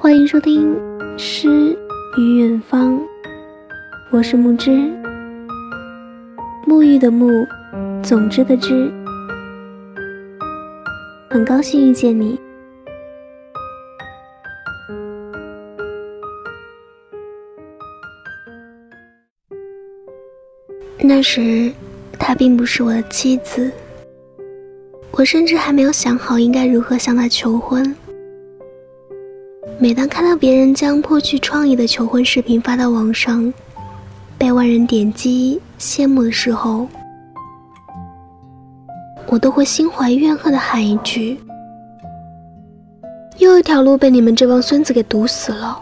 欢迎收听《诗与远方》，我是木之，沐浴的沐，总之的之，很高兴遇见你。那时，她并不是我的妻子，我甚至还没有想好应该如何向她求婚。每当看到别人将颇具创意的求婚视频发到网上，被万人点击羡慕的时候，我都会心怀怨恨的喊一句：“又一条路被你们这帮孙子给堵死了。”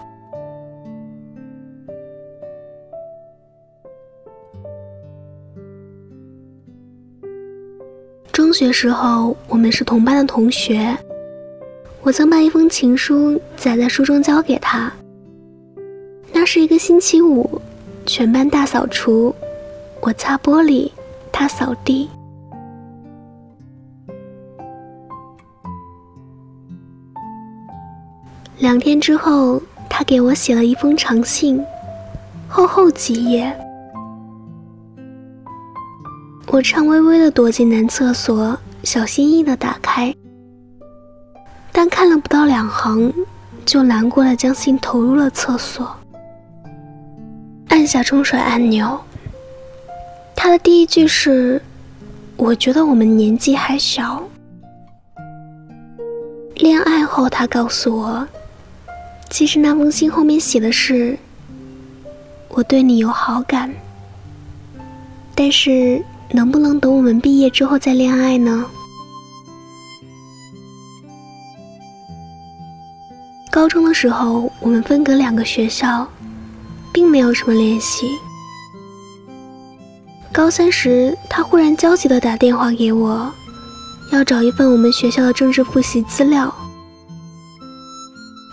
中学时候，我们是同班的同学。我曾把一封情书载在书中交给他。那是一个星期五，全班大扫除，我擦玻璃，他扫地。两天之后，他给我写了一封长信，厚厚几页。我颤巍巍地躲进男厕所，小心翼翼地打开。但看了不到两行，就难过的将信投入了厕所，按下冲水按钮。他的第一句是：“我觉得我们年纪还小。”恋爱后，他告诉我，其实那封信后面写的是：“我对你有好感，但是能不能等我们毕业之后再恋爱呢？”高中的时候，我们分隔两个学校，并没有什么联系。高三时，他忽然焦急地打电话给我，要找一份我们学校的政治复习资料。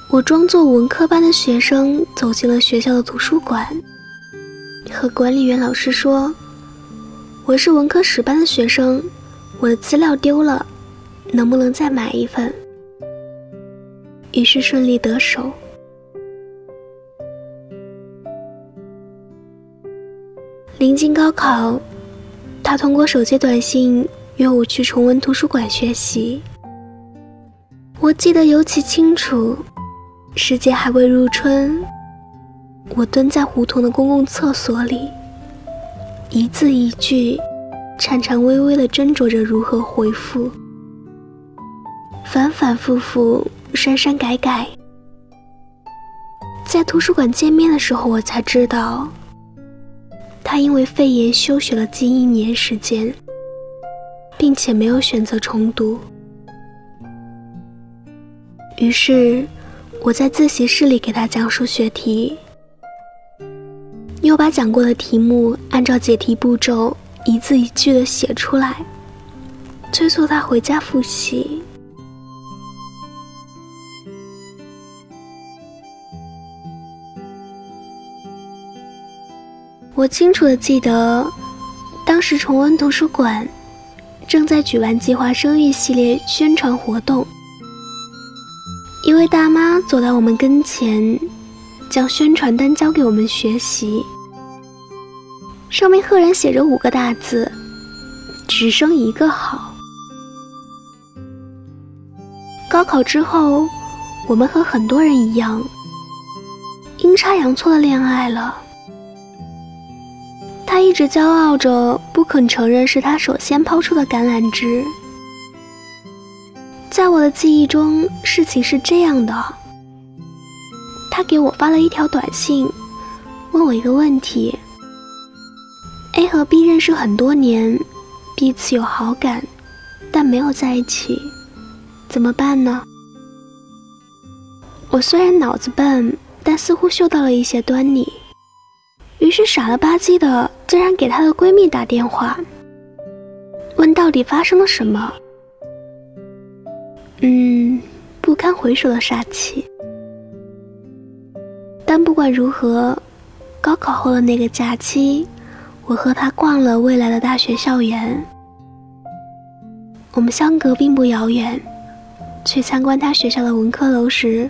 我装作文科班的学生，走进了学校的图书馆，和管理员老师说：“我是文科史班的学生，我的资料丢了，能不能再买一份？”于是顺利得手。临近高考，他通过手机短信约我去崇文图书馆学习。我记得尤其清楚，时节还未入春，我蹲在胡同的公共厕所里，一字一句，颤颤巍巍的斟酌着如何回复，反反复复。删删改改，在图书馆见面的时候，我才知道，他因为肺炎休学了近一年时间，并且没有选择重读。于是，我在自习室里给他讲数学题，又把讲过的题目按照解题步骤一字一句的写出来，催促他回家复习。我清楚的记得，当时重温图书馆正在举办计划生育系列宣传活动。一位大妈走到我们跟前，将宣传单交给我们学习，上面赫然写着五个大字：“只生一个好。”高考之后，我们和很多人一样，阴差阳错的恋爱了。他一直骄傲着，不肯承认是他首先抛出的橄榄枝。在我的记忆中，事情是这样的：他给我发了一条短信，问我一个问题：A 和 B 认识很多年，彼此有好感，但没有在一起，怎么办呢？我虽然脑子笨，但似乎嗅到了一些端倪。于是傻了吧唧的，竟然给她的闺蜜打电话，问到底发生了什么。嗯，不堪回首的杀气。但不管如何，高考后的那个假期，我和她逛了未来的大学校园。我们相隔并不遥远，去参观她学校的文科楼时，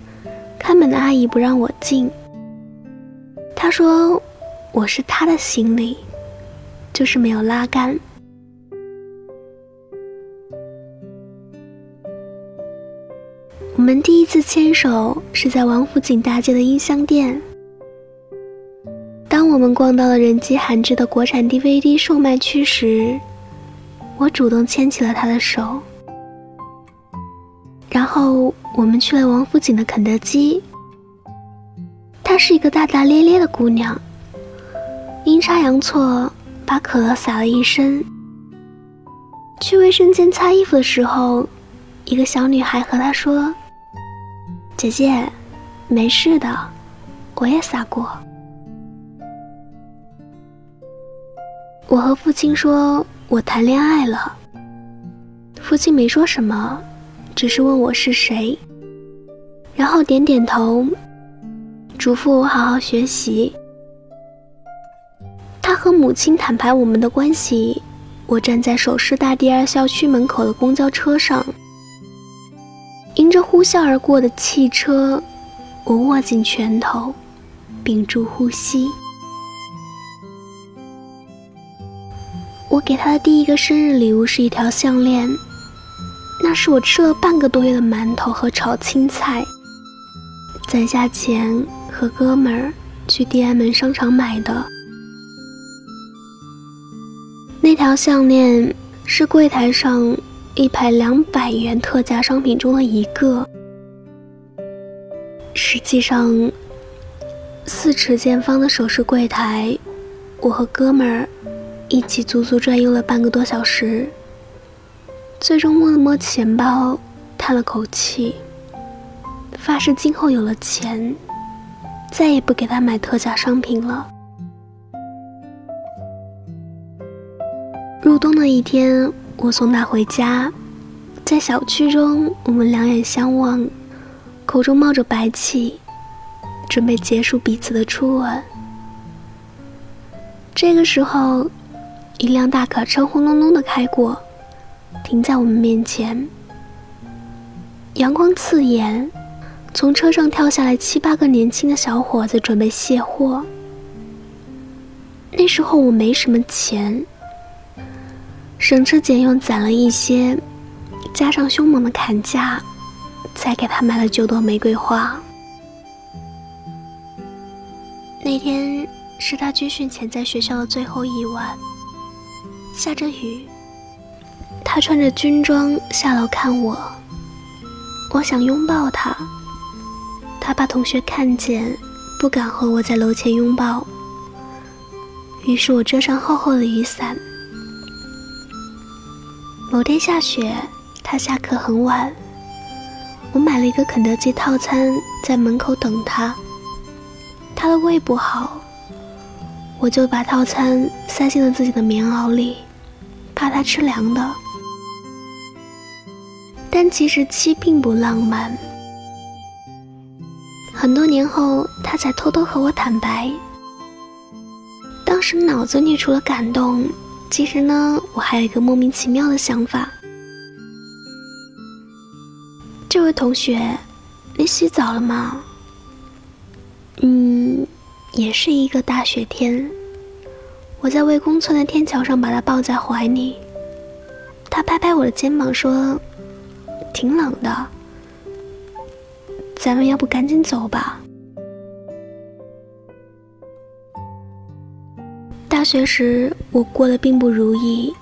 看门的阿姨不让我进。她说我是他的行李，就是没有拉杆。我们第一次牵手是在王府井大街的音像店。当我们逛到了人迹罕至的国产 DVD 售卖区时，我主动牵起了他的手。然后我们去了王府井的肯德基。她是一个大大咧咧的姑娘，阴差阳错把可乐洒了一身。去卫生间擦衣服的时候，一个小女孩和她说：“姐姐，没事的，我也洒过。”我和父亲说我谈恋爱了，父亲没说什么。只是问我是谁，然后点点头，嘱咐我好好学习。和母亲坦白我们的关系。我站在首师大第二校区门口的公交车上，迎着呼啸而过的汽车，我握紧拳头，屏住呼吸。我给他的第一个生日礼物是一条项链。那是我吃了半个多月的馒头和炒青菜，攒下钱和哥们儿去地安门商场买的。那条项链是柜台上一排两百元特价商品中的一个。实际上，四尺见方的首饰柜台，我和哥们儿一起足足转悠了半个多小时。最终摸了摸钱包，叹了口气，发誓今后有了钱，再也不给他买特价商品了。入冬的一天，我送他回家，在小区中，我们两眼相望，口中冒着白气，准备结束彼此的初吻。这个时候，一辆大卡车轰隆隆的开过。停在我们面前，阳光刺眼，从车上跳下来七八个年轻的小伙子，准备卸货。那时候我没什么钱，省吃俭用攒了一些，加上凶猛的砍价，才给他买了九朵玫瑰花。那天是他军训前在学校的最后一晚，下着雨。他穿着军装下楼看我，我想拥抱他，他怕同学看见，不敢和我在楼前拥抱，于是我遮上厚厚的雨伞。某天下雪，他下课很晚，我买了一个肯德基套餐在门口等他。他的胃不好，我就把套餐塞进了自己的棉袄里，怕他吃凉的。但其实七并不浪漫。很多年后，他才偷偷和我坦白，当时脑子里除了感动，其实呢，我还有一个莫名其妙的想法。这位同学，你洗澡了吗？嗯，也是一个大雪天，我在魏公村的天桥上把他抱在怀里，他拍拍我的肩膀说。挺冷的，咱们要不赶紧走吧。大学时我过得并不如意，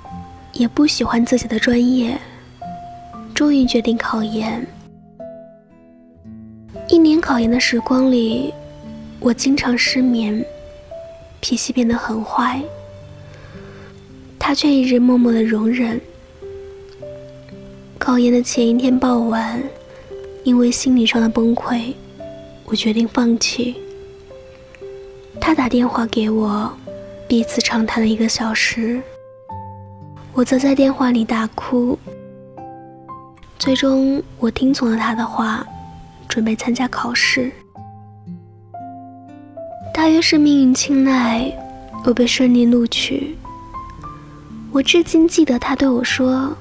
也不喜欢自己的专业，终于决定考研。一年考研的时光里，我经常失眠，脾气变得很坏，他却一直默默的容忍。考研的前一天傍晚，因为心理上的崩溃，我决定放弃。他打电话给我，彼此长谈了一个小时。我则在电话里大哭。最终，我听从了他的话，准备参加考试。大约是命运青睐，我被顺利录取。我至今记得他对我说。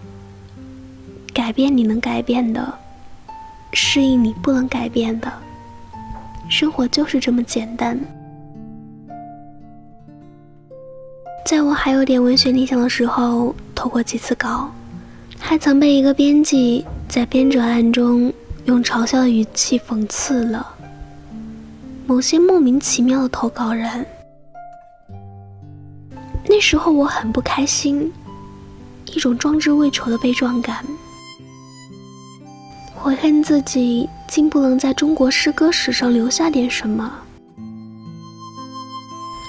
改变你能改变的，适应你不能改变的，生活就是这么简单。在我还有点文学理想的时候，投过几次稿，还曾被一个编辑在编者案中用嘲笑的语气讽刺了某些莫名其妙的投稿人。那时候我很不开心，一种壮志未酬的悲壮感，悔恨自己竟不能在中国诗歌史上留下点什么。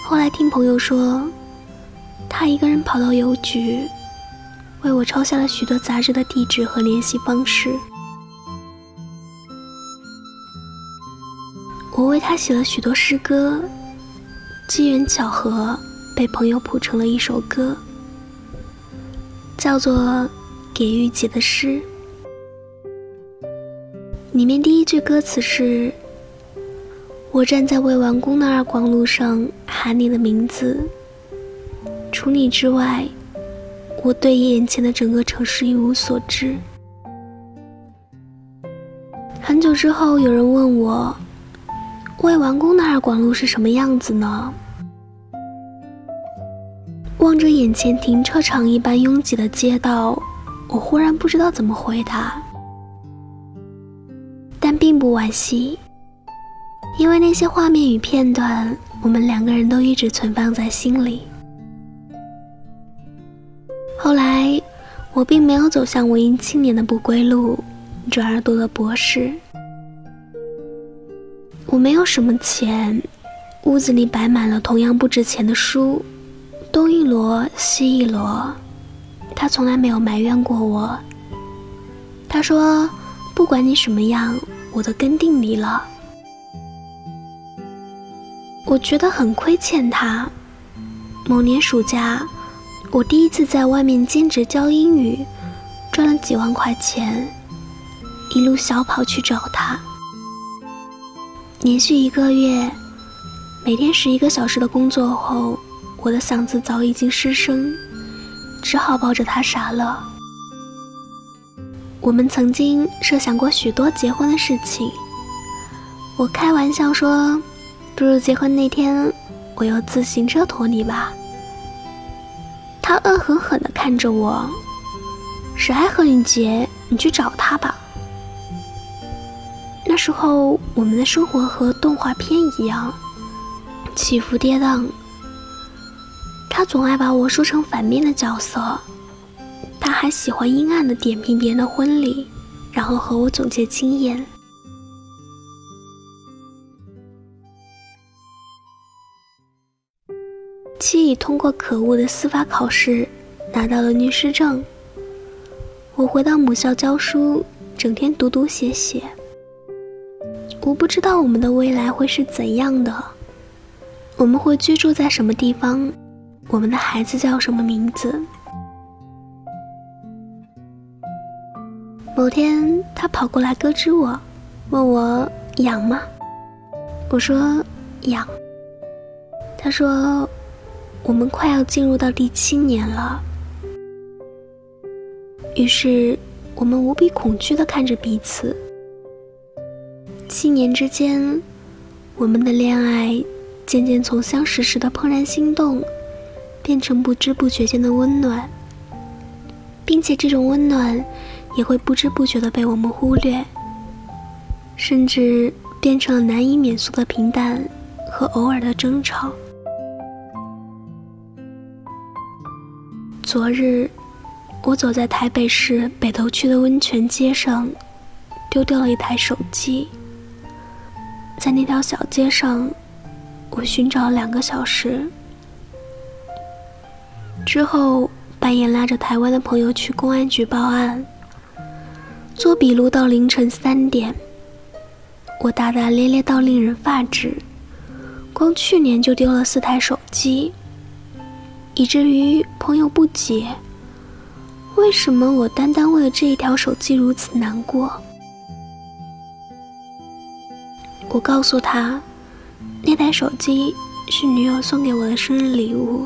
后来听朋友说，他一个人跑到邮局，为我抄下了许多杂志的地址和联系方式。我为他写了许多诗歌，机缘巧合。被朋友谱成了一首歌，叫做《给玉洁的诗》。里面第一句歌词是：“我站在未完工的二广路上喊你的名字，除你之外，我对眼前的整个城市一无所知。”很久之后，有人问我：“未完工的二广路是什么样子呢？”望着眼前停车场一般拥挤的街道，我忽然不知道怎么回答，但并不惋惜，因为那些画面与片段，我们两个人都一直存放在心里。后来，我并没有走向文艺青年的不归路，转而读了博士。我没有什么钱，屋子里摆满了同样不值钱的书。东一摞，西一摞，他从来没有埋怨过我。他说：“不管你什么样，我都跟定你了。”我觉得很亏欠他。某年暑假，我第一次在外面兼职教英语，赚了几万块钱，一路小跑去找他。连续一个月，每天十一个小时的工作后。我的嗓子早已经失声，只好抱着他傻乐。我们曾经设想过许多结婚的事情。我开玩笑说：“不如结婚那天，我用自行车驮你吧。”他恶狠狠地看着我：“谁还和你结？你去找他吧。”那时候，我们的生活和动画片一样，起伏跌宕。他总爱把我说成反面的角色，他还喜欢阴暗的点评别人的婚礼，然后和我总结经验。通过可恶的司法考试，拿到了律师证。我回到母校教书，整天读读写写。我不知道我们的未来会是怎样的，我们会居住在什么地方。我们的孩子叫什么名字？某天，他跑过来咯吱我，问我养吗？我说养。他说我们快要进入到第七年了。于是，我们无比恐惧的看着彼此。七年之间，我们的恋爱渐渐从相识时的怦然心动。变成不知不觉间的温暖，并且这种温暖也会不知不觉的被我们忽略，甚至变成了难以免俗的平淡和偶尔的争吵。昨日，我走在台北市北头区的温泉街上，丢掉了一台手机。在那条小街上，我寻找了两个小时。之后半夜拉着台湾的朋友去公安局报案，做笔录到凌晨三点。我大大咧咧到令人发指，光去年就丢了四台手机，以至于朋友不解，为什么我单单为了这一条手机如此难过。我告诉他，那台手机是女友送给我的生日礼物。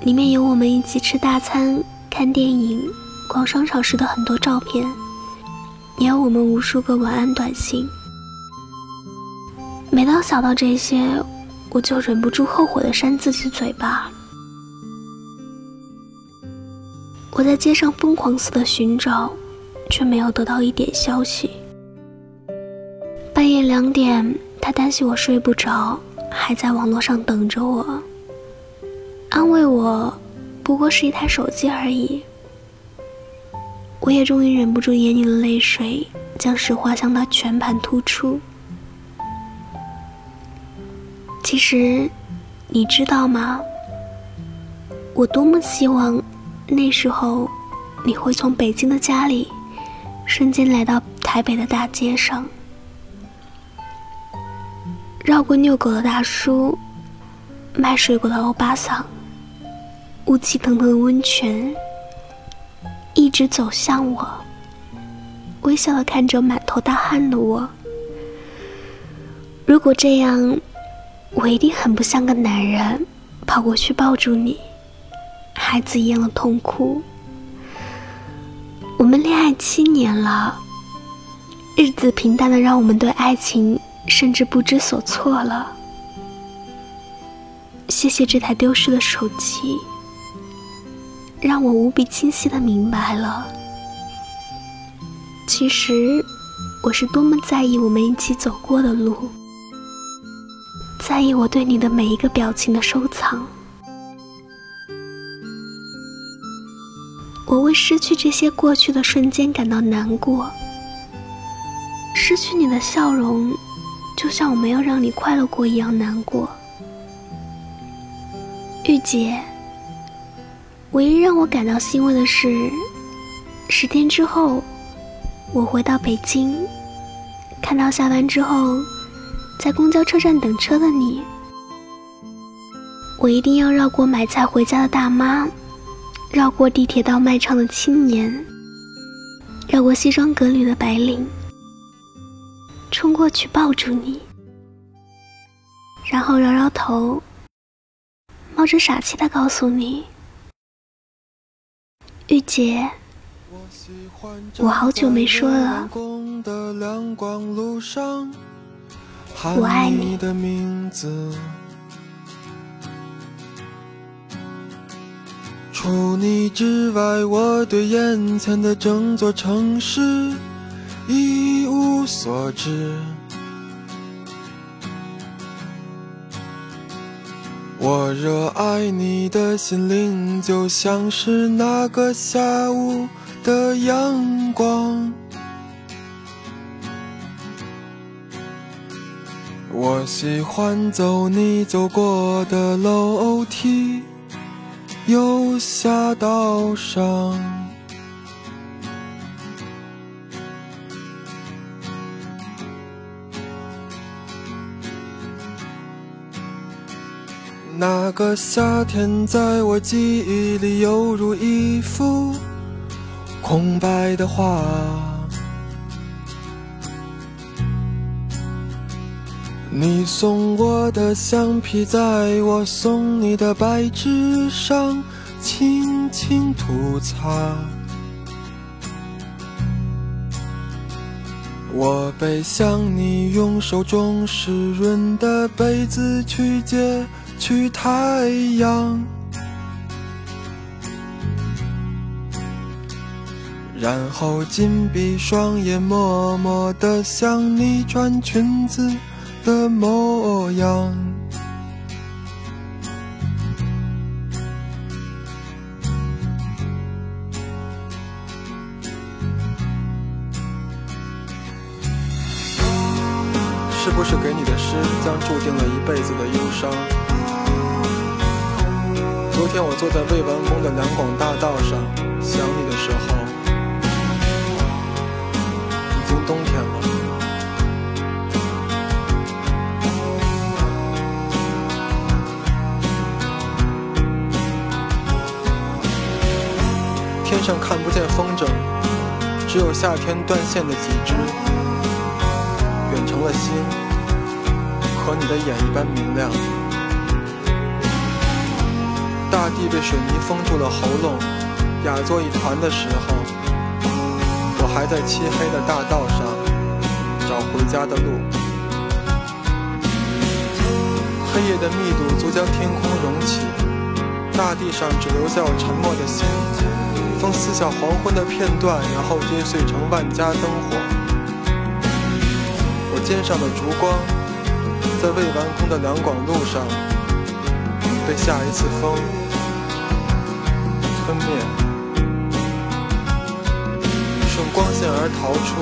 里面有我们一起吃大餐、看电影、逛商场时的很多照片，也有我们无数个晚安短信。每当想到这些，我就忍不住后悔的扇自己嘴巴。我在街上疯狂似的寻找，却没有得到一点消息。半夜两点，他担心我睡不着，还在网络上等着我，安慰我，不过是一台手机而已。我也终于忍不住眼里的泪水，将实话向他全盘突出。其实，你知道吗？我多么希望那时候你会从北京的家里瞬间来到台北的大街上，绕过遛狗的大叔、卖水果的欧巴桑、雾气腾腾的温泉，一直走向我，微笑的看着满头大汗的我。如果这样。我一定很不像个男人，跑过去抱住你，孩子一样的痛哭。我们恋爱七年了，日子平淡的让我们对爱情甚至不知所措了。谢谢这台丢失的手机，让我无比清晰的明白了，其实我是多么在意我们一起走过的路。在意我对你的每一个表情的收藏，我为失去这些过去的瞬间感到难过。失去你的笑容，就像我没有让你快乐过一样难过。玉洁，唯一让我感到欣慰的是，十天之后，我回到北京，看到下班之后。在公交车站等车的你，我一定要绕过买菜回家的大妈，绕过地铁道卖唱的青年，绕过西装革履的白领，冲过去抱住你，然后摇摇头，冒着傻气的告诉你：“玉洁，我好久没说了。”我爱你除你之外，我对眼前的整座城市一无所知。我热爱你的心灵，就像是那个下午的阳光。我喜欢走你走过的楼梯，右下道上。那个夏天，在我记忆里犹如一幅空白的画。你送我的橡皮，在我送你的白纸上轻轻涂擦。我背向你，用手中湿润的被子去接去太阳，然后紧闭双眼，默默地向你穿裙子。的模样，是不是给你的诗将注定了一辈子的忧伤？昨天我坐在未完工的两广大道上，想你天上看不见风筝，只有夏天断线的几只，远成了星，和你的眼一般明亮。大地被水泥封住了喉咙，哑作一团的时候，我还在漆黑的大道上找回家的路。黑夜的密度足将天空融起，大地上只留下我沉默的心。风撕下黄昏的片段，然后跌碎成万家灯火。我肩上的烛光，在未完工的两广路上，被下一次风吞灭，顺光线而逃出。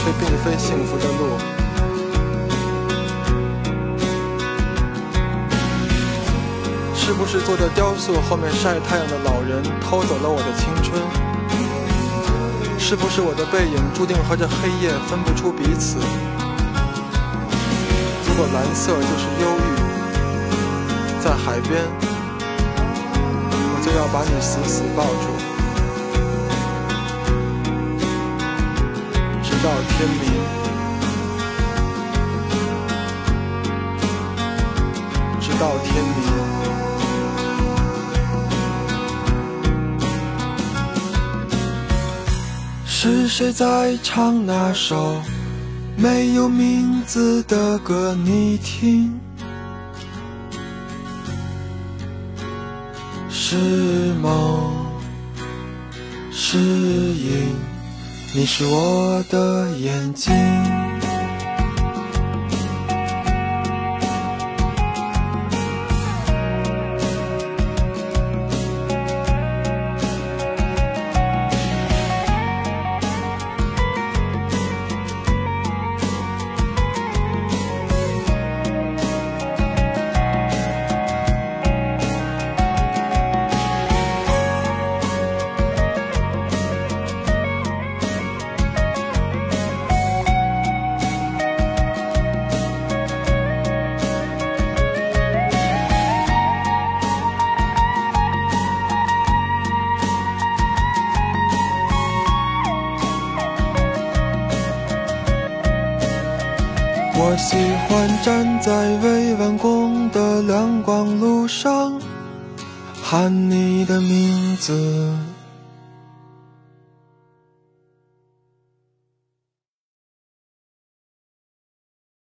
却并非幸福的路，是不是坐在雕塑后面晒太阳的老人偷走了我的青春？是不是我的背影注定和这黑夜分不出彼此？如果蓝色就是忧郁，在海边，我就要把你死死抱住。直到天明，直到天明。是谁在唱那首没有名字的歌？你听，是梦，是影。你是我的眼睛。